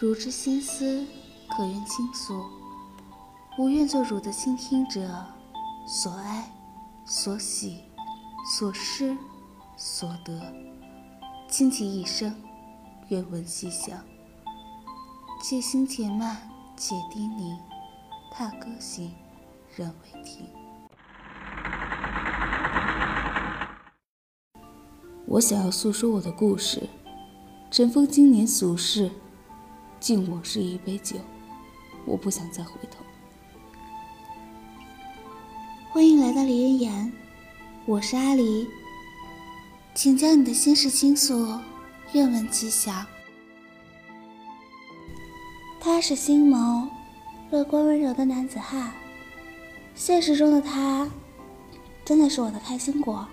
汝之心思，可愿倾诉？吾愿做汝的倾听者，所爱、所喜、所失、所得，倾其一生，愿闻细想。且行且慢，且低吟，踏歌行，人未停。我想要诉说我的故事，尘封经年俗事，敬我是一杯酒，我不想再回头。欢迎来到梨人言，我是阿狸，请将你的心事倾诉，愿闻其详。他是星眸，乐观温柔的男子汉，现实中的他，真的是我的开心果。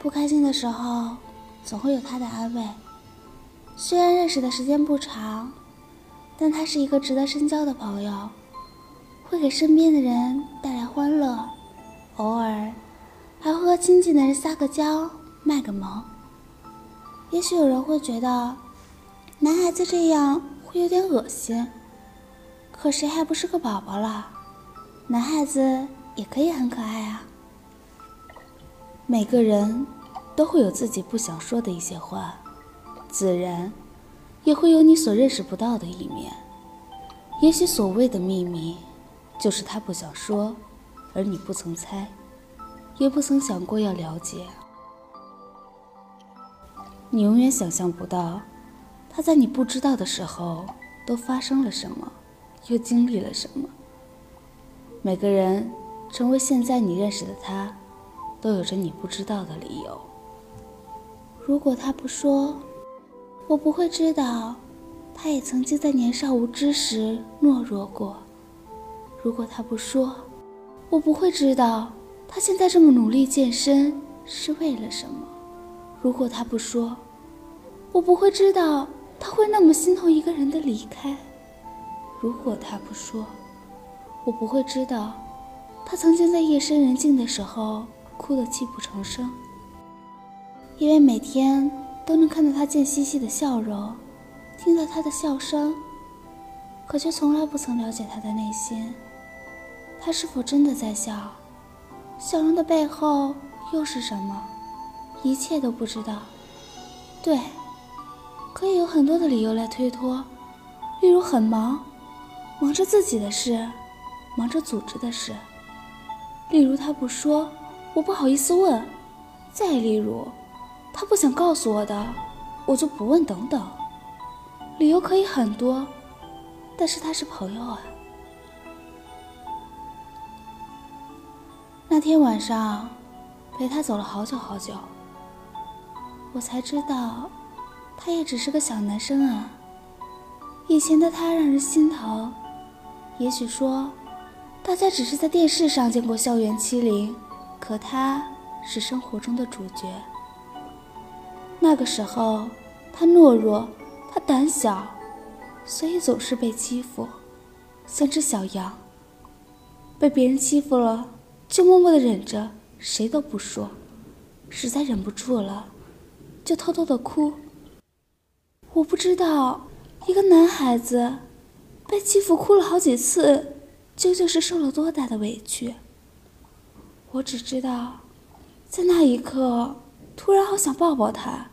不开心的时候，总会有他的安慰。虽然认识的时间不长，但他是一个值得深交的朋友，会给身边的人带来欢乐，偶尔还会和亲近的人撒个娇、卖个萌。也许有人会觉得，男孩子这样会有点恶心，可谁还不是个宝宝了？男孩子也可以很可爱啊。每个人都会有自己不想说的一些话，自然也会有你所认识不到的一面。也许所谓的秘密，就是他不想说，而你不曾猜，也不曾想过要了解。你永远想象不到，他在你不知道的时候都发生了什么，又经历了什么。每个人成为现在你认识的他。都有着你不知道的理由。如果他不说，我不会知道，他也曾经在年少无知时懦弱过。如果他不说，我不会知道，他现在这么努力健身是为了什么。如果他不说，我不会知道，他会那么心痛一个人的离开。如果他不说，我不会知道，他曾经在夜深人静的时候。哭得泣不成声，因为每天都能看到他贱兮兮的笑容，听到他的笑声，可却从来不曾了解他的内心。他是否真的在笑？笑容的背后又是什么？一切都不知道。对，可以有很多的理由来推脱，例如很忙，忙着自己的事，忙着组织的事；例如他不说。我不好意思问，再例如，他不想告诉我的，我就不问。等等，理由可以很多，但是他是朋友啊。那天晚上，陪他走了好久好久，我才知道，他也只是个小男生啊。以前的他让人心疼，也许说，大家只是在电视上见过校园欺凌。可他是生活中的主角。那个时候，他懦弱，他胆小，所以总是被欺负，像只小羊。被别人欺负了，就默默的忍着，谁都不说。实在忍不住了，就偷偷的哭。我不知道，一个男孩子被欺负哭了好几次，究竟是受了多大的委屈。我只知道，在那一刻，突然好想抱抱他，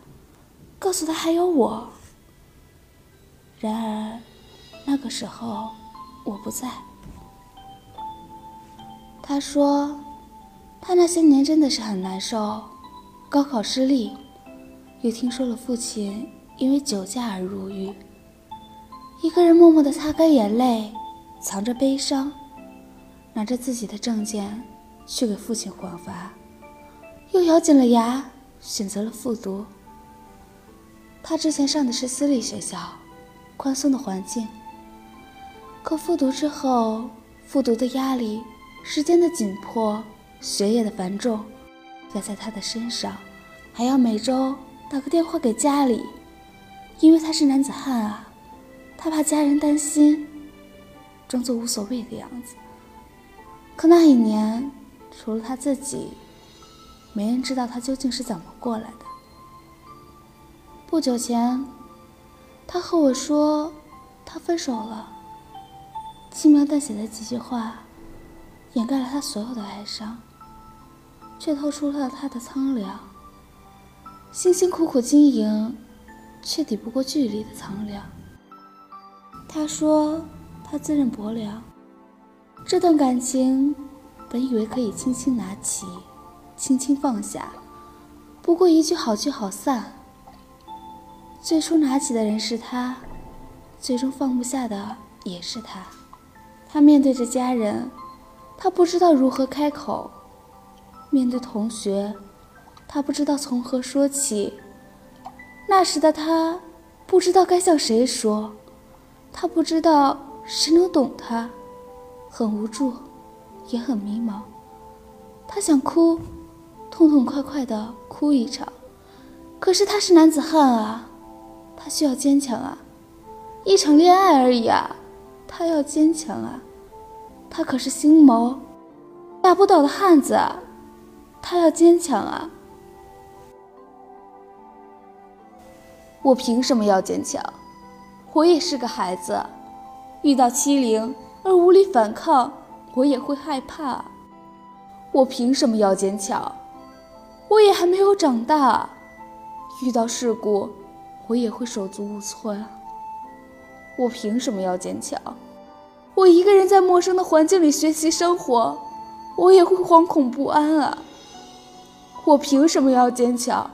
告诉他还有我。然而，那个时候我不在。他说，他那些年真的是很难受，高考失利，又听说了父亲因为酒驾而入狱，一个人默默的擦干眼泪，藏着悲伤，拿着自己的证件。去给父亲还罚，又咬紧了牙选择了复读。他之前上的是私立学校，宽松的环境。可复读之后，复读的压力、时间的紧迫、学业的繁重，压在他的身上，还要每周打个电话给家里，因为他是男子汉啊，他怕家人担心，装作无所谓的样子。可那一年。除了他自己，没人知道他究竟是怎么过来的。不久前，他和我说，他分手了。轻描淡写的几句话，掩盖了他所有的哀伤，却透出了他的苍凉。辛辛苦苦经营，却抵不过距离的苍凉。他说他自认薄凉，这段感情本以为可以轻轻拿起，轻轻放下，不过一句好聚好散。最初拿起的人是他，最终放不下的也是他。他面对着家人，他不知道如何开口；面对同学，他不知道从何说起。那时的他，不知道该向谁说，他不知道谁能懂他，很无助，也很迷茫。他想哭，痛痛快快的哭一场，可是他是男子汉啊，他需要坚强啊，一场恋爱而已啊，他要坚强啊。他可是星谋，打不倒的汉子啊，他要坚强啊！我凭什么要坚强？我也是个孩子，遇到欺凌而无力反抗，我也会害怕。我凭什么要坚强？我也还没有长大，遇到事故，我也会手足无措呀。我凭什么要坚强？我一个人在陌生的环境里学习生活，我也会惶恐不安啊！我凭什么要坚强？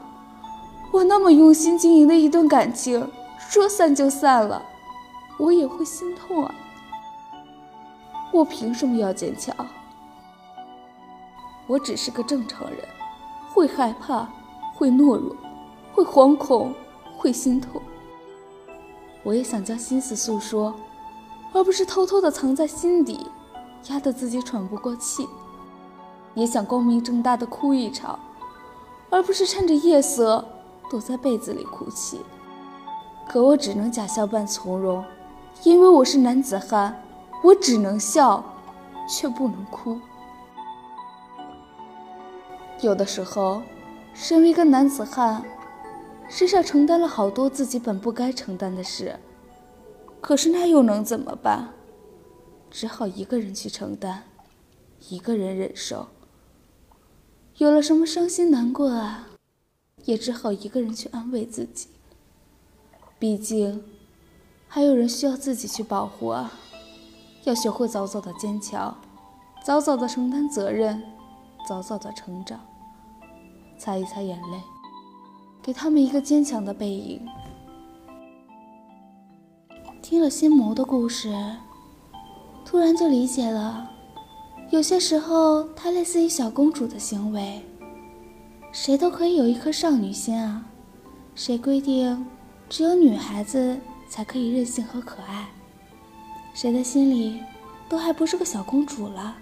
我那么用心经营的一段感情，说散就散了，我也会心痛啊！我凭什么要坚强？我只是个正常人，会害怕，会懦弱，会惶恐，会心痛。我也想将心思诉说。而不是偷偷的藏在心底，压得自己喘不过气；也想光明正大的哭一场，而不是趁着夜色躲在被子里哭泣。可我只能假笑扮从容，因为我是男子汉，我只能笑，却不能哭。有的时候，身为一个男子汉，身上承担了好多自己本不该承担的事。可是那又能怎么办？只好一个人去承担，一个人忍受。有了什么伤心难过啊，也只好一个人去安慰自己。毕竟，还有人需要自己去保护啊。要学会早早的坚强，早早的承担责任，早早的成长。擦一擦眼泪，给他们一个坚强的背影。听了心魔的故事，突然就理解了，有些时候她类似于小公主的行为。谁都可以有一颗少女心啊，谁规定只有女孩子才可以任性和可爱？谁的心里都还不是个小公主了？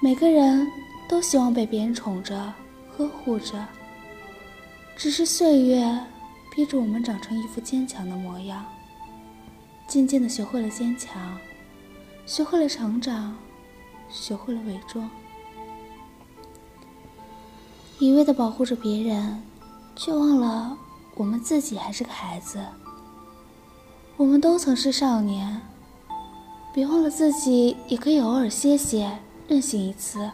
每个人都希望被别人宠着、呵护着，只是岁月逼着我们长成一副坚强的模样。渐渐的学会了坚强，学会了成长，学会了伪装，一味的保护着别人，却忘了我们自己还是个孩子。我们都曾是少年，别忘了自己也可以偶尔歇歇，任性一次。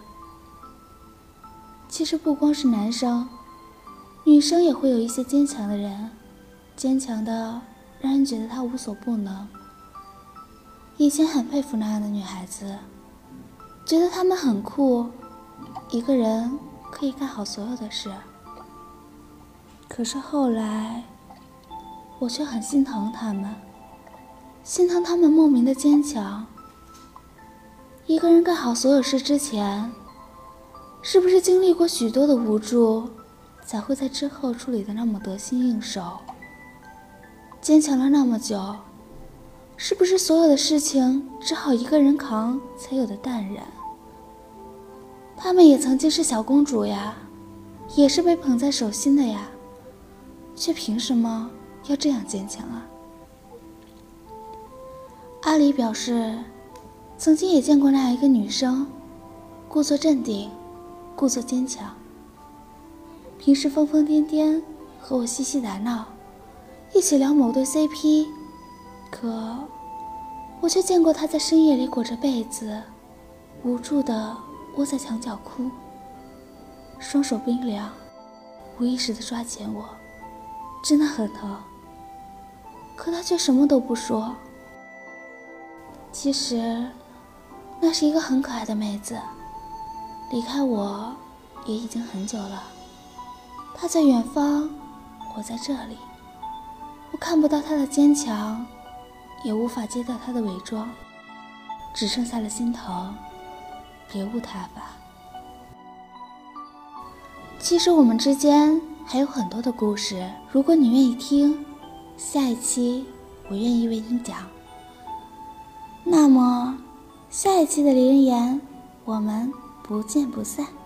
其实不光是男生，女生也会有一些坚强的人，坚强的。让人觉得她无所不能。以前很佩服那样的女孩子，觉得她们很酷，一个人可以干好所有的事。可是后来，我却很心疼她们，心疼她们莫名的坚强。一个人干好所有事之前，是不是经历过许多的无助，才会在之后处理的那么得心应手？坚强了那么久，是不是所有的事情只好一个人扛才有的淡然？她们也曾经是小公主呀，也是被捧在手心的呀，却凭什么要这样坚强啊？阿离表示，曾经也见过那样一个女生，故作镇定，故作坚强，平时疯疯癫癫，和我嬉戏打闹。一起聊某对 CP，可，我却见过他在深夜里裹着被子，无助的窝在墙角哭，双手冰凉，无意识的抓紧我，真的很疼。可他却什么都不说。其实，那是一个很可爱的妹子，离开我也已经很久了。他在远方，我在这里。我看不到他的坚强，也无法揭掉他的伪装，只剩下了心疼。别无他法。其实我们之间还有很多的故事，如果你愿意听，下一期我愿意为你讲。那么，下一期的《离人言》，我们不见不散。